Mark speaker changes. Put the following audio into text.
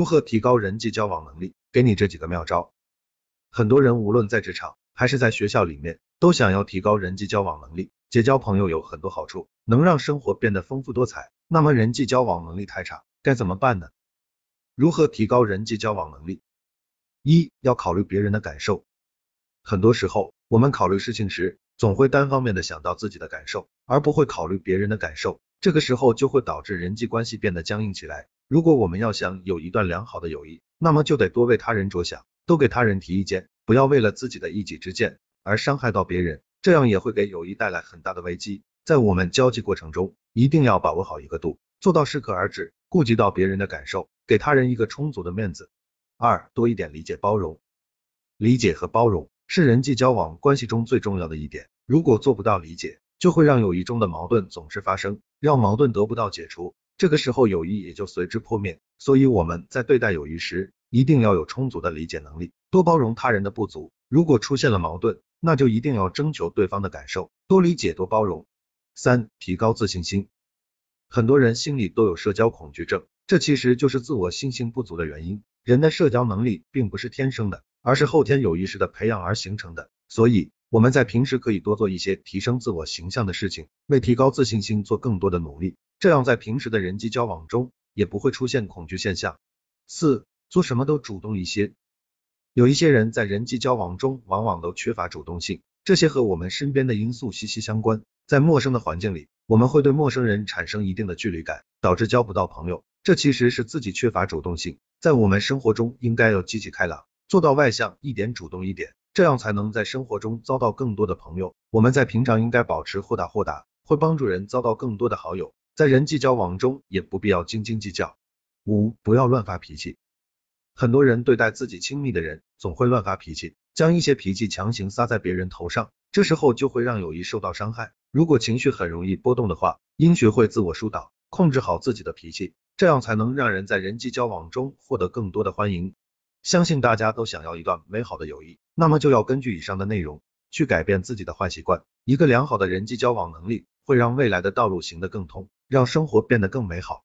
Speaker 1: 如何提高人际交往能力？给你这几个妙招。很多人无论在职场还是在学校里面，都想要提高人际交往能力。结交朋友有很多好处，能让生活变得丰富多彩。那么人际交往能力太差，该怎么办呢？如何提高人际交往能力？一要考虑别人的感受。很多时候，我们考虑事情时，总会单方面的想到自己的感受，而不会考虑别人的感受。这个时候就会导致人际关系变得僵硬起来。如果我们要想有一段良好的友谊，那么就得多为他人着想，多给他人提意见，不要为了自己的一己之见而伤害到别人。这样也会给友谊带来很大的危机。在我们交际过程中，一定要把握好一个度，做到适可而止，顾及到别人的感受，给他人一个充足的面子。二，多一点理解包容。理解和包容是人际交往关系中最重要的一点。如果做不到理解，就会让友谊中的矛盾总是发生，让矛盾得不到解除，这个时候友谊也就随之破灭。所以我们在对待友谊时，一定要有充足的理解能力，多包容他人的不足。如果出现了矛盾，那就一定要征求对方的感受，多理解多包容。三、提高自信心。很多人心里都有社交恐惧症，这其实就是自我信心不足的原因。人的社交能力并不是天生的，而是后天有意识的培养而形成的。所以我们在平时可以多做一些提升自我形象的事情，为提高自信心做更多的努力，这样在平时的人际交往中也不会出现恐惧现象。四、做什么都主动一些。有一些人在人际交往中往往都缺乏主动性，这些和我们身边的因素息息相关。在陌生的环境里，我们会对陌生人产生一定的距离感，导致交不到朋友。这其实是自己缺乏主动性。在我们生活中，应该要积极开朗，做到外向一点，主动一点，这样才能在生活中遭到更多的朋友。我们在平常应该保持豁达豁达，会帮助人遭到更多的好友。在人际交往中，也不必要斤斤计较。五，不要乱发脾气。很多人对待自己亲密的人，总会乱发脾气，将一些脾气强行撒在别人头上，这时候就会让友谊受到伤害。如果情绪很容易波动的话，应学会自我疏导，控制好自己的脾气，这样才能让人在人际交往中获得更多的欢迎。相信大家都想要一段美好的友谊，那么就要根据以上的内容去改变自己的坏习惯。一个良好的人际交往能力，会让未来的道路行得更通，让生活变得更美好。